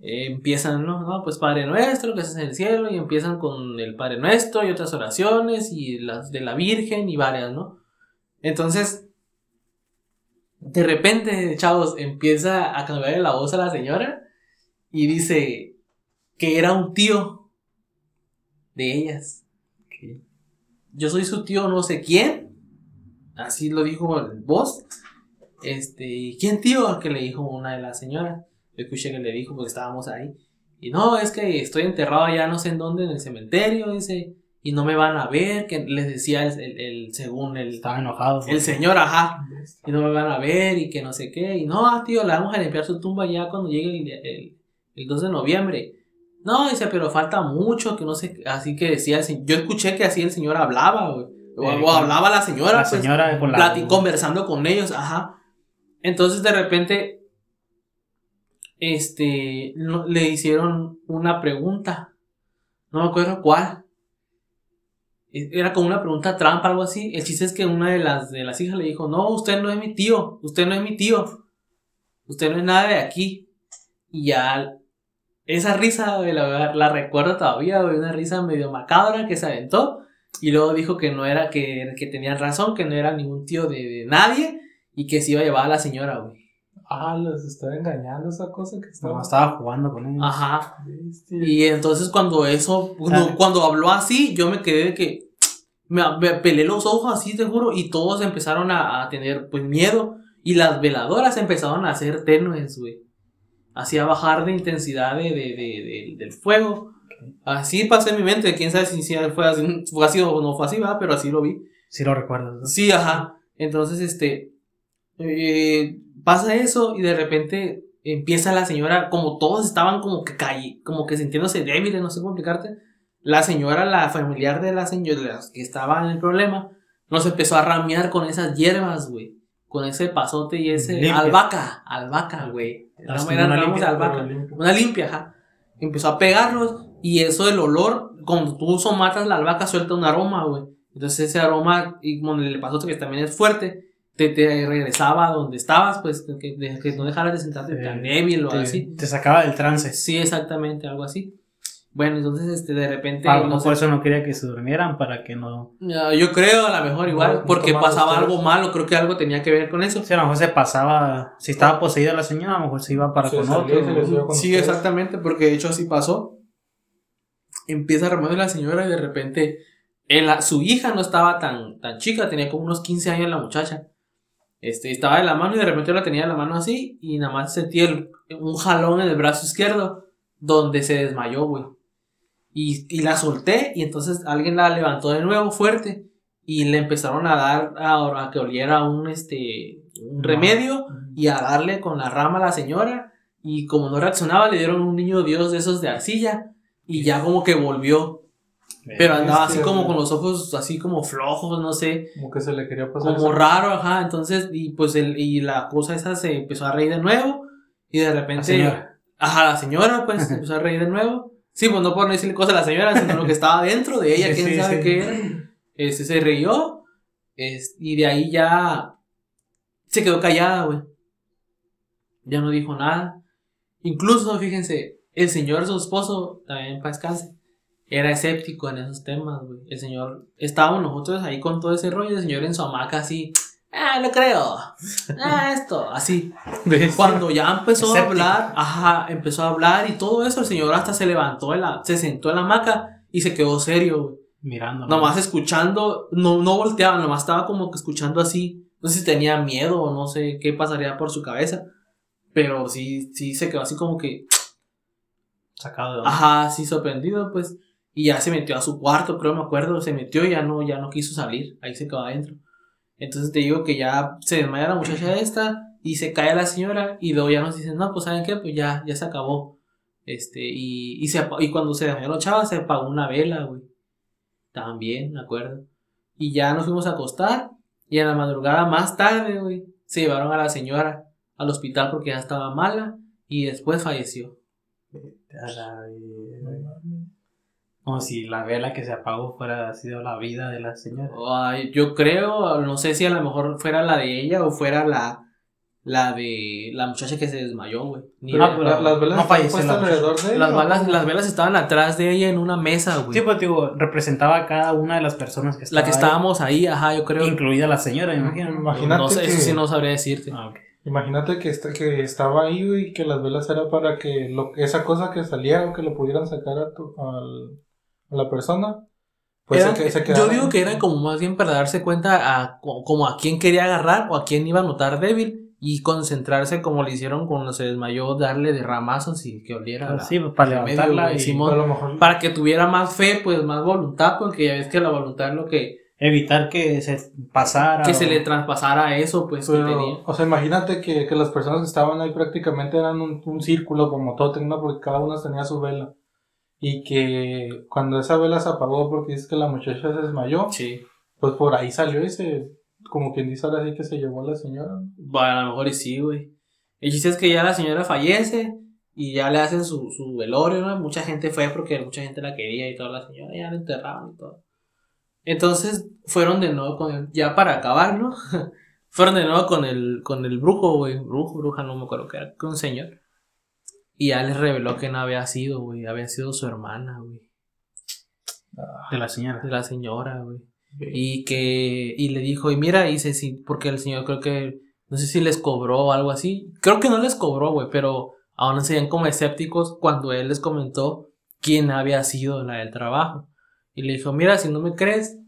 eh, empiezan, ¿no? ¿no? Pues Padre Nuestro, que estás en el cielo, y empiezan con el Padre Nuestro y otras oraciones, y las de la Virgen y varias, ¿no? Entonces, de repente, chavos, empieza a cambiarle la voz a la señora y dice que era un tío de ellas. Yo soy su tío no sé quién. Así lo dijo en voz. Este, ¿y ¿quién tío? Que le dijo una de las señoras. Yo escuché que le dijo porque estábamos ahí. Y no, es que estoy enterrado allá no sé en dónde, en el cementerio, dice. Y no me van a ver, que les decía el, el- el- según el, Estaba enojado. el señor, ajá. Y no me van a ver y que no sé qué. Y no, ah, tío, le vamos a limpiar su tumba ya cuando llegue el, el, el 2 de noviembre. No, dice, pero falta mucho, que no sé. Así que decía, el se- yo escuché que así el señor hablaba, güey. O, Eh, o hablaba la señora, La pues, señora con la. plati- conversando con ellos, ajá. Entonces de repente, este, le hicieron una pregunta. No me acuerdo cuál. E- Era como una pregunta trampa, algo así. El chiste es que una de las, de las hijas le dijo, no, usted no es mi tío, usted no es mi tío. Usted no es nada de aquí. Y ya, esa risa, la, la recuerdo todavía, una risa medio macabra que se aventó. Y luego dijo que no era, que, que tenían razón, que no era ningún tío de, de nadie y que se iba a llevar a la señora, güey. Ah, los estaba engañando esa cosa que estaba. No, estaba jugando con ellos. Ajá. Bestia. Y entonces cuando eso, cuando, cuando habló así, yo me quedé de que me, me pelé los ojos así, te juro, y todos empezaron a, a tener pues miedo. Y las veladoras empezaron a hacer tenues, güey. Así a bajar de intensidad de, de- de- de- del fuego. Así pasé en mi mente, quién sabe si, si fue, así, fue así o no fue así, ¿verdad? pero así lo vi. Sí lo recuerdo. ¿no? Sí, ajá. Entonces, este, eh, pasa eso y de repente empieza la señora, como todos estaban como que caí, como que sintiéndose débiles, no sé cómo explicarte. La señora, la familiar de la señora que estaba en el problema, nos empezó a ramear con esas hierbas, güey. Con ese pasote y ese Limpia. albahaca, albahaca, güey. Eran una de limpia, albahaca. pero limpio. Una limpia, ajá. Empezó a pegarlos y eso del olor, cuando tú somatas la albahaca suelta un aroma, güey. Entonces ese aroma, y con el pasote que también es fuerte, te, te regresaba a donde estabas, pues que, que no dejaras de sentarte Sí. tan débil o te, así. te sacaba del trance. Sí, exactamente, algo así. Bueno, entonces este de repente... A lo no mejor eso no quería que se durmieran para que no. yo creo a lo mejor igual, No, porque pasaba algo malo, creo que algo tenía que ver con eso. Si a lo mejor se pasaba. Si estaba poseída la señora, a lo mejor se iba para Se con otro. con Sí, ustedes. exactamente, porque de hecho así pasó. Empieza a remover la señora y de repente el- su hija no estaba tan, tan chica, tenía como unos 15 años la muchacha. Este, estaba de la mano y de repente la tenía de la mano así y nada más sentí el- un jalón en el brazo izquierdo donde se desmayó, güey. Y, y la solté y entonces alguien la levantó de nuevo fuerte y le empezaron a dar a, a que oliera un, este, un remedio y a darle con la rama a la señora. Y como no reaccionaba, le dieron un niño Dios de esos de arcilla. Y ya como que volvió. Pero andaba así como con los ojos así como flojos, no sé. Como que se le quería pasar. Como raro, ajá. Entonces, y pues el, y la cosa esa se empezó a reír de nuevo. Y de repente. La señora. Ajá, la señora pues se empezó a reír de nuevo. Sí, pues no por no decirle cosas a la señora, sino lo que estaba dentro de ella, (laughs) Sí, quién sí, sabe sí. qué era. Este, se rió. es- y de ahí ya se quedó callada, güey. Ya no dijo nada. Incluso, fíjense, el señor, su esposo, también para descanse, era escéptico en esos temas, güey. El señor, estábamos nosotros ahí con todo ese rollo, el señor en su hamaca así, ah, no creo, ah, (laughs) esto, así. Cuando ya empezó a hablar, ajá, empezó a hablar y todo eso, el señor hasta se levantó, de la, se sentó en la hamaca y se quedó serio, güey. Mirando. Nomás escuchando, no, no volteaba, nomás estaba como que escuchando así. No sé si tenía miedo o no sé qué pasaría por su cabeza. Pero sí, sí se quedó así como que, Sacado de onda. ajá, sí sorprendido, pues. Y ya se metió a su cuarto, creo, me acuerdo, se metió y ya no, ya no quiso salir. Ahí se quedó adentro. Entonces te digo que ya se desmaya la muchacha esta y se cae la señora y luego ya nos dicen, no, pues ¿saben qué? Pues ya, ya se acabó. Este, y, y, se, y cuando se desmayó la chava se apagó una vela, güey. También, me acuerdo. Y ya nos fuimos a acostar y en la madrugada más tarde, güey, se llevaron a la señora al hospital porque ya estaba mala y después falleció. La. Como si la vela que se apagó fuera sido la vida de la señora. Ay, yo creo, no sé si a lo mejor fuera la de ella o fuera la, la de la muchacha que se desmayó, güey. Ni Pero idea. pero la- las velas no están falleció puestas la alrededor de ella. las, ¿o balas, las velas estaban atrás de ella en una mesa, güey. Sí, pues digo, representaba a cada una de las personas que la estaban que estábamos ahí, ajá, yo creo. incluida la señora, me imagino. ¿no? Imagínate no sé, que, eso sí no sabría decirte. Ah, imagínate que, está, que estaba ahí y que las velas era para que lo, esa cosa que saliera o que lo pudieran sacar a, tu- al- a la persona. Pues se, se yo digo que era como más bien para darse cuenta a, co- como a quién quería agarrar o a quién iba a notar débil y concentrarse como le hicieron cuando se desmayó, darle de ramazos y que oliera. Ah, la- sí, para medio, levantarla y mejor para que tuviera más fe, pues más voluntad, porque ya ves que la voluntad es lo que, evitar que se pasara. que se o- le traspasara eso, pues que Pero, tenía. o sea, imagínate que, que las personas que estaban ahí prácticamente eran un, un círculo como tótem, ¿no? Porque cada una tenía su vela. Y que cuando esa vela se apagó porque dice que la muchacha se desmayó, Sí. pues por ahí salió y se, como quien dice ahora sí que se llevó a la señora. ¿no? Bueno, a lo mejor y sí, güey. El chiste es que ya la señora fallece y ya le hacen su, su velorio, ¿no? Mucha gente fue porque mucha gente la quería y toda la señora ya la enterraron y todo. Entonces fueron de nuevo con el, ya para acabar, ¿no? (laughs) fueron de nuevo con el, con el brujo, güey. Brujo, bruja, no me acuerdo qué era, con un señor. Y ya les reveló que no había sido, güey. Había sido su hermana, güey. de la señora. De la señora, güey. Y que, y le dijo, y mira, dice, sí, porque el señor creo que, no sé si les cobró o algo así. Creo que no les cobró, güey, pero aún serían como escépticos cuando él les comentó quién había sido la del trabajo. Y le dijo, mira, si no me crees,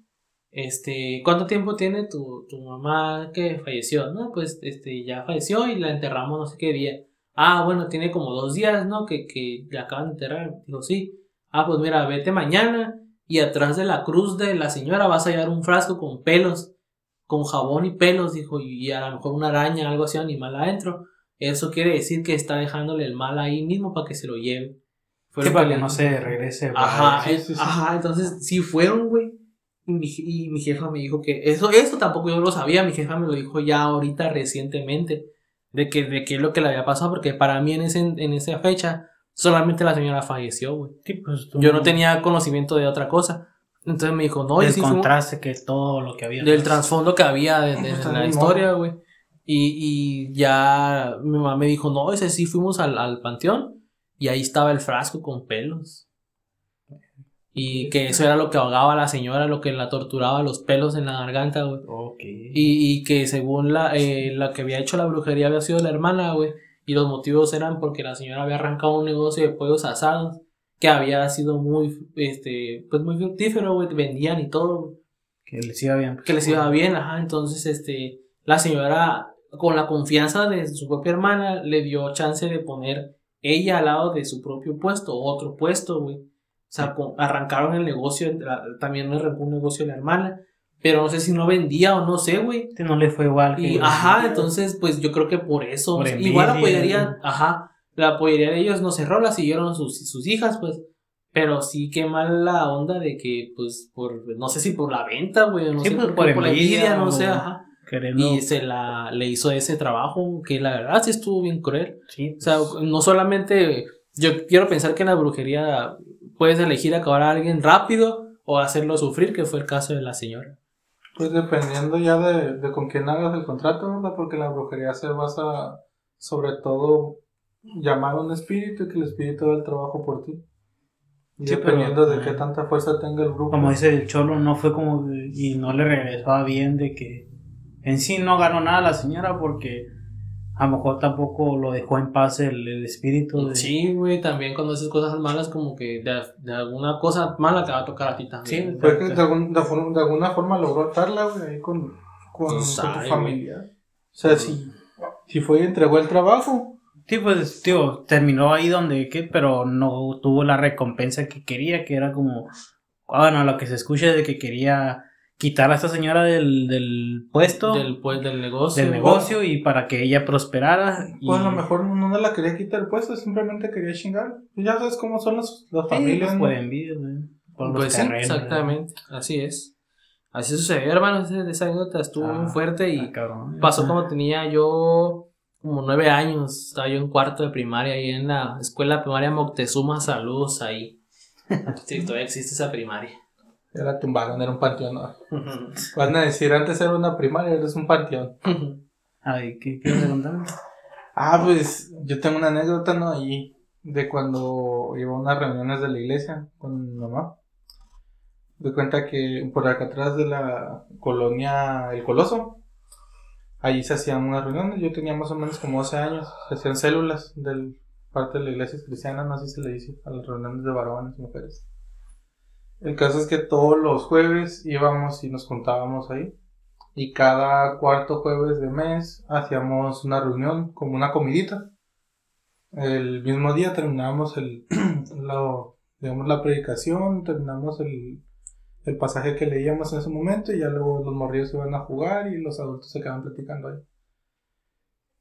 este, ¿cuánto tiempo tiene tu, tu mamá que falleció? No, pues, este, ya falleció y la enterramos no sé qué día. Ah, bueno, tiene como dos días, ¿no? Que, que la acaban de enterrar. Dijo, sí. Ah, pues mira, vete mañana y atrás de la cruz de la señora vas a hallar un frasco con pelos, con jabón y pelos, dijo, y a lo mejor una araña, algo así, animal adentro. Eso quiere decir que está dejándole el mal ahí mismo para que se lo lleve. Fue Sí, lo para le que no se regrese. Ajá, Sí, sí, sí. ajá, entonces sí fueron, güey. Y mi, y mi jefa me dijo que eso, eso tampoco yo lo sabía, mi jefa me lo dijo ya ahorita recientemente, de que, de qué es lo que le había pasado, porque para mí en, ese, en esa fecha solamente la señora falleció, güey. Sí, pues Yo no tenía conocimiento de otra cosa. Entonces me dijo, no, y sí fuimos- Descontraste que todo lo que había. del trasfondo que había de, de Está la historia, güey. Y, y ya mi mamá me dijo, no, ese sí fuimos al, al panteón y ahí estaba el frasco con pelos. Y que eso era lo que ahogaba a la señora, lo que la torturaba, los pelos en la garganta, güey. Ok. Y, y que según la, eh, la que había hecho la brujería había sido la hermana, güey. Y los motivos eran porque la señora había arrancado un negocio de pollos asados que había sido muy, este, pues muy fructífero, güey. Vendían y todo, Que les iba bien. que les iba bien, ajá, entonces este, la señora con la confianza de su propia hermana le dio chance de poner ella al lado de su propio puesto, otro puesto, güey. O sea, con- arrancaron el negocio, la- también arrancó un negocio la hermana, pero no sé si no vendía o no sé, güey. No le fue igual. Y ajá, entonces pues yo creo que por eso, Por envidia, igual apoyaría, ajá, la apoyaría de ellos no cerró, la siguieron sus, sus hijas, pues. Pero sí qué mal la onda de que, pues, por, no sé si por la venta, güey, no Sí, sé, pues, por, por la envidia no sé, ajá. Y se la, le hizo ese trabajo que la verdad sí estuvo bien cruel. Sí, O sea, pues, no solamente, yo quiero pensar que en la brujería puedes elegir acabar a alguien rápido o hacerlo sufrir, que fue el caso de la señora. Pues dependiendo ya de, de con quién hagas el contrato, ¿verdad? Porque la brujería se basa sobre todo llamar a un espíritu y que el espíritu haga el trabajo por ti. Y Sí, dependiendo pero, de qué tanta fuerza tenga el grupo. como dice el cholo, no fue como. Y no le regresaba bien de que en sí no ganó nada la señora porque a lo mejor tampoco lo dejó en paz el, el espíritu de... Sí, güey, también cuando haces cosas malas, como que de, de alguna cosa mala te va a tocar a ti también. Sí, Fue que de, algún- de forma- de alguna forma logró atarla, güey, ahí con, con, Pues, con tu familia. O sea, si, si fue y entregó el trabajo, Sí, pues, tío, terminó ahí donde, ¿qué? Pero no tuvo la recompensa que quería, que era como, bueno, lo que se escucha de que quería quitar a esta señora del, del puesto, del, Del, pues, del negocio. negocio y para que ella prosperara. Y, pues a lo mejor no no la quería quitar el puesto, simplemente quería chingar. Ya sabes cómo son las, las Sí, familias. pues, ¿no? por envidia, güey, por los Pues sí, terrenos, exactamente. Así es. Así sucedió, hermano. Esa, esa anécdota estuvo Ah, muy fuerte y Ah, cabrón. pasó como tenía yo como nueve años. Estaba yo en cuarto de primaria ahí en la escuela primaria Moctezuma. Saludos ahí. (laughs) Sí, todavía existe esa primaria. Ya la tumbaron, era un panteón. ¿no? Van a decir, antes era una primaria, ahora es un panteón. (laughs) Ay, ¿qué quieres? Ah, pues yo tengo una anécdota, ¿no? Ahí de cuando iba a unas reuniones de la iglesia con mi mamá. De cuenta que por acá atrás de la colonia El Coloso, ahí se hacían unas reuniones. Yo tenía más o menos como 12 años. Se hacían células del parte de la iglesia cristiana, no sé si se le dice, a las reuniones de varones y mujeres. El caso es que todos los jueves íbamos y nos juntábamos ahí. Y cada cuarto jueves de mes hacíamos una reunión, como una comidita. El mismo día terminábamos el, (clears throat) digamos, la predicación, terminamos el, el pasaje que leíamos en ese momento y ya luego los morrillos iban a jugar y los adultos se quedaban platicando ahí.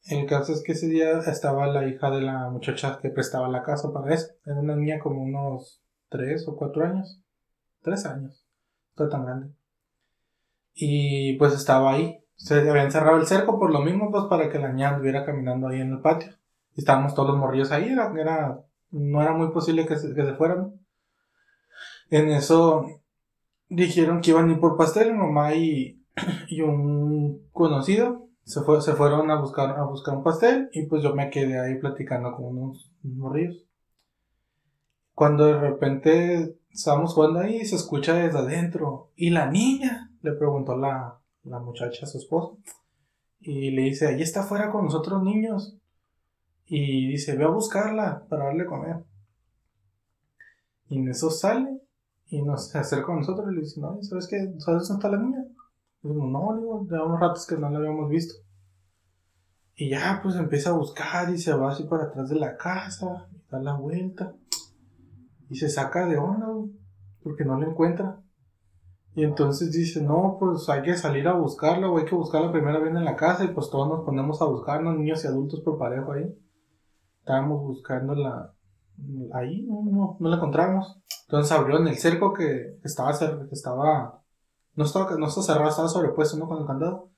El caso es que ese día estaba la hija de la muchacha que prestaba la casa para eso. Era una niña como unos 3 o 4 años. 3 años. No tan grande. Y pues estaba ahí. Se habían cerrado el cerco por lo mismo, pues para que la niña anduviera caminando ahí en el patio. Estábamos todos los morrillos ahí. Era, era- no era muy posible que se, que se fueran. En eso dijeron que iban a ir por pastel. Mi mamá y, (clears throat) y un conocido se, fue, se fueron a buscar, a buscar un pastel. Y pues yo me quedé ahí platicando con unos, unos morrillos. Cuando de repente estábamos jugando ahí y se escucha desde adentro. ¿Y la niña? Le preguntó la, la muchacha a su esposo. Y le dice, ahí está afuera con los otros niños. Y dice, ve a buscarla para darle comer. Y en eso sale y nos acerca a nosotros y le dice, no, ¿sabes qué? ¿Sabes dónde está la niña? Y no, unos ratos que no la habíamos visto. Y ya, pues empieza a buscar y se va así para atrás de la casa, da la vuelta. Y se saca de onda, porque no la encuentra. Y entonces dice, no, pues hay que salir a buscarla, o hay que buscarla primero bien en la casa, y pues todos nos ponemos a buscarnos, niños y adultos por parejo ahí. Estábamos buscándola ahí, no, no, no la encontramos. Entonces abrieron el cerco que estaba, que estaba, no estaba, no estaba cerrado, estaba sobrepuesto, ¿no? Con el candado.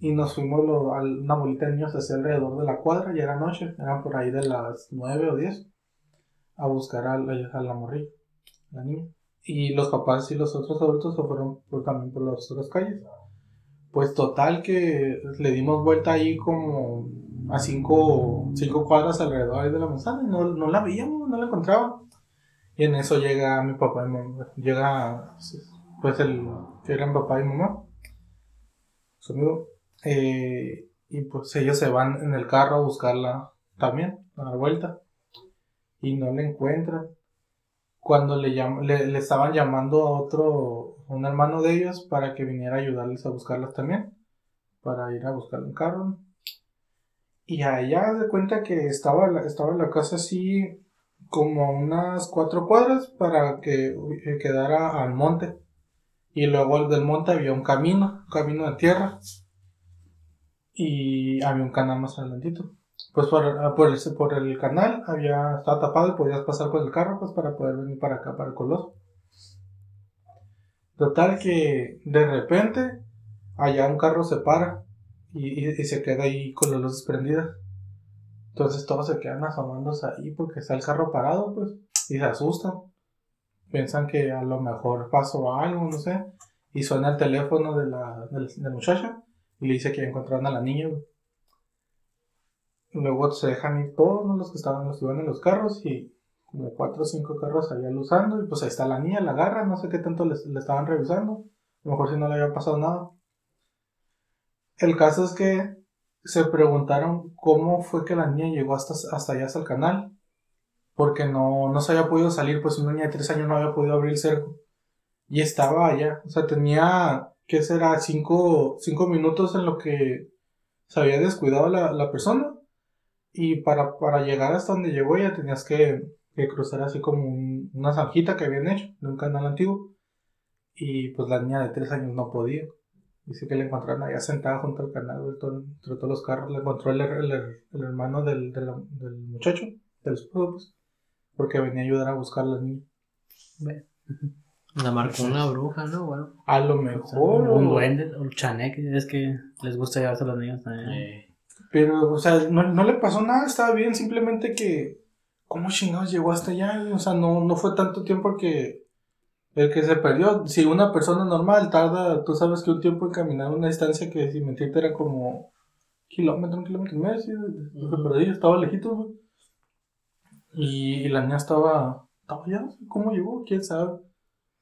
Y nos fuimos lo- a una bolita de niños hacia alrededor de la cuadra, ya era noche, eran por ahí de las 9 o 10, a buscar a la, a la morrilla, la niña. Y los papás y los otros adultos se fueron por, también por las otras calles. Pues total que le dimos vuelta ahí como a cinco, cinco cuadras alrededor de la manzana y no, no la veíamos, no la encontraba. Y en eso llega mi papá y mamá, llega pues el que eran papá y mamá, su amigo, eh, y pues ellos se van en el carro a buscarla también, a dar vuelta, y no la encuentran. Cuando le, le, le estaban llamando a otro, un hermano de ellos para que viniera a ayudarles a buscarlas también, para ir a buscar un carro. Y allá de cuenta que estaba la, estaba la casa así como a unas cuatro cuadras para que eh, quedara al monte. Y luego del monte había un camino, un camino de tierra. Y había un canal más adelantito. Pues por, ah, por, el, por el canal había, estaba tapado y podías pasar con el carro pues para poder venir para acá, para el Coloso. Total que de repente allá un carro se para y, se queda ahí con las luces prendidas. Entonces todos se quedan asomándose ahí porque está el carro parado, pues, y se asustan. Piensan que a lo mejor pasó algo, no sé. Y suena el teléfono de la, de la- muchacha y le dice que encontraron a la niña. Luego se dejan ir todos los que estaban, los iban en los carros y como cuatro o cinco carros allá luzando y pues ahí está la niña, la agarra, no sé qué tanto le estaban revisando. A lo mejor si no le había pasado nada. El caso es que se preguntaron cómo fue que la niña llegó hasta, hasta allá, hasta el canal. Porque no, no se había podido salir, pues una niña de tres años no había podido abrir el cerco. Y estaba allá. O sea, tenía, ¿qué será? Cinco, cinco minutos en lo que se había descuidado la, la persona. Y para, para llegar hasta donde llegó ya tenías que, que cruzar así como un- una zanjita que habían hecho de un canal antiguo. Y pues la niña de tres años no podía. Dice que la encontraron allá sentada junto al canal, entre todos los carros. La encontró el, el- el hermano del, del, del muchacho, del esposo, pues, porque venía a ayudar a buscar a la niña. (laughs) La marcó una bruja, ¿no? Bueno. A lo O sea, mejor. un duende, o chaneque, es que les gusta llevarse a los niños también. Eh, Pero, o sea, no, no le pasó nada, estaba bien, simplemente que. ¿Cómo chingados llegó hasta allá? O sea, no, no fue tanto tiempo que. El que se perdió. Si una persona normal tarda, tú sabes que un tiempo en caminar una distancia que sin mentirte era como. Kilómetro, un kilómetro y medio, sí, se perdió, estaba lejito, güey. Y, y la niña estaba. Estaba allá, ¿cómo llegó? ¿Quién sabe?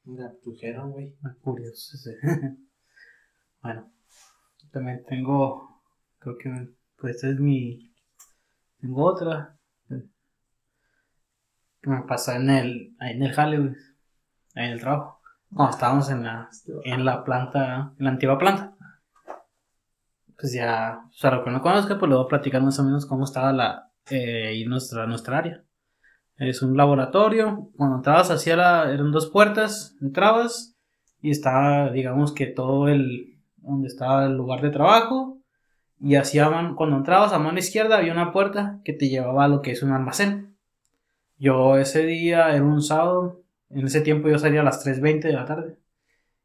la abdujeron, güey. Ah, Curioso ese. (laughs) bueno, también tengo, creo que, pues esta es mi, tengo otra que me pasó en el, ahí en el jale, güey, ahí en el trabajo, cuando estábamos en la, en la planta, en la antigua planta. Pues ya, o sea, lo que no conozca, pues le voy a platicar más o menos cómo estaba la, eh, ahí nuestra, nuestra área. Es un laboratorio. Cuando entrabas hacia la. Eran dos puertas. Entrabas. Y estaba, digamos que todo el. Donde estaba el lugar de trabajo. Y hacia man- cuando entrabas a mano izquierda había una puerta que te llevaba a lo que es un almacén. Yo ese día era un sábado. En ese tiempo yo salía a las 3.20 de la tarde.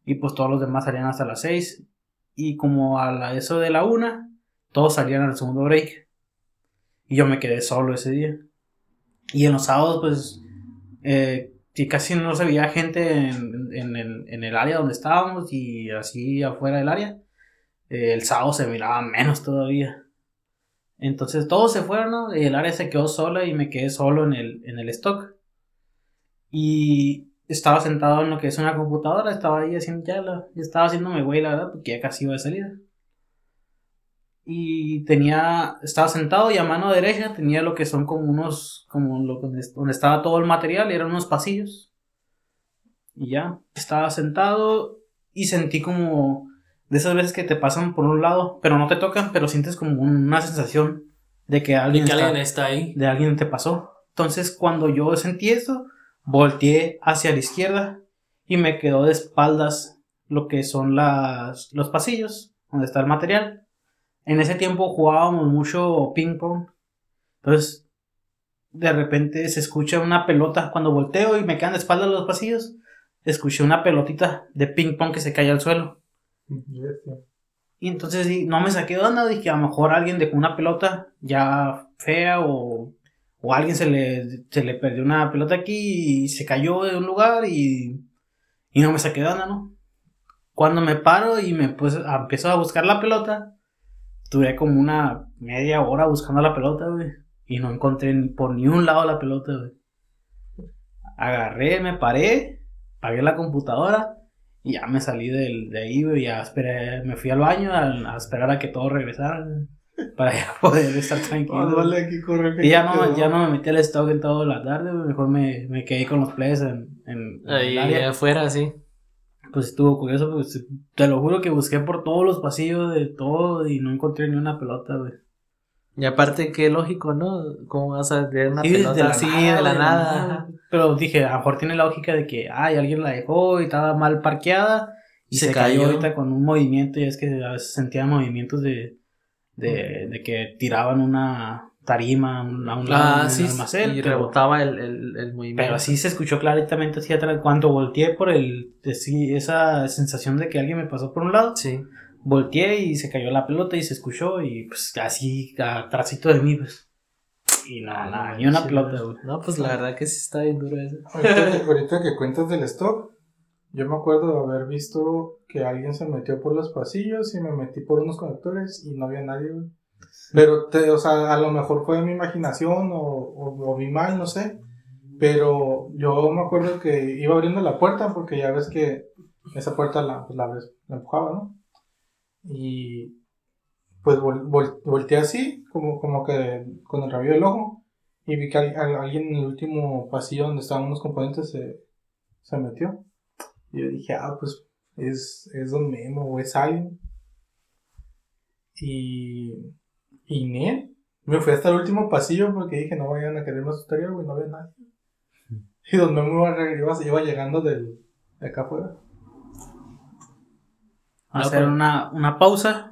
Y pues todos los demás salían hasta las 6. Y como a la, eso de la una, todos salían al segundo break. Y yo me quedé solo ese día. Y en los sábados, pues, eh, casi no se veía gente en el área donde estábamos y así afuera del área. Eh, el sábado se miraba menos todavía. Entonces todos se fueron, ¿no? Y el área se quedó sola y me quedé solo en el, en el stock. Y estaba sentado en lo que es una computadora, estaba ahí haciendo ya la, estaba haciéndome güey, la verdad, porque ya casi iba de salida. Y tenía, estaba sentado y a mano derecha tenía lo que son como unos, como lo, donde, estaba todo el material, eran unos pasillos. Y ya, estaba sentado y sentí como de esas veces que te pasan por un lado, pero no te tocan, pero sientes como una sensación de que alguien, que está- alguien está ahí. de alguien te pasó. Entonces, cuando yo sentí eso, volteé hacia la izquierda y me quedó de espaldas lo que son las, los pasillos donde está el material. En ese tiempo jugábamos mucho ping pong. Entonces, de repente se escucha una pelota cuando volteo y me quedan de espaldas los pasillos. Escuché una pelotita de ping pong que se cae al suelo. Y entonces no me saqué de onda, dije a lo mejor alguien dejó una pelota ya fea o, o alguien se le, se le perdió una pelota aquí y se cayó de un lugar y, y no me saqué ¿no? Cuando me paro y me pues empiezo a buscar la pelota, duré como una media hora buscando la pelota, güey, y no encontré por ni un lado la pelota, güey. Agarré, me paré, pagué la computadora y ya me salí del, de ahí, güey, ya esperé, me fui al baño a, a esperar a que todos regresaran para ya (laughs) poder estar tranquilo. Aquí y ya no, ya no me metí al stock en toda la tarde, güey, mejor me, me quedé con los players en, en, en Ahí área. afuera, sí. Pues estuvo curioso, pues te lo juro que busqué por todos los pasillos de todo y no encontré ni una pelota, güey. Y aparte, qué lógico, ¿no? ¿Cómo vas a tener una Sí, pelota así de la nada? Pero dije, a lo mejor tiene la lógica de que, ay, alguien la dejó y estaba mal parqueada y Se se, cayó. cayó. ahorita con un movimiento y es que a veces sentía movimientos de, de, de que tiraban una tarima a un a un lado Ah, en sí, el almacén. y rebotaba el, el, el movimiento. Pero así se escuchó claramente así atrás. Cuando volteé por el, esa sensación de que alguien me pasó por un lado, Sí. Volteé y se cayó la pelota y se escuchó y pues así atrásito de mí, pues. Y no, nada, ni una Sí, pelota, güey. No, pues la verdad que sí está bien duro eso. Ahorita, que- (laughs) ahorita que cuentas del stock, yo me acuerdo de haber visto que alguien se metió por los pasillos y me metí por unos conectores y no había nadie, güey. Pero, te- o sea, a lo mejor fue mi imaginación o, o, o mi mal, no sé. Pero yo me acuerdo que iba abriendo la puerta porque ya ves que esa puerta la, pues, la, la empujaba, ¿no? Y pues vol- vol- volteé así, como, como que con el rabillo del ojo, y vi que al- al- alguien en el último pasillo donde estaban unos componentes se, se metió. Y yo dije, ah, pues es, es Don Memo o es alguien. Y, y Nel, me fui hasta el último pasillo porque dije, no vayan a quererme asustar, y güey, no había nadie. Y Don Memo iba, iba, iba llegando del, de acá afuera. Hacer una, una pausa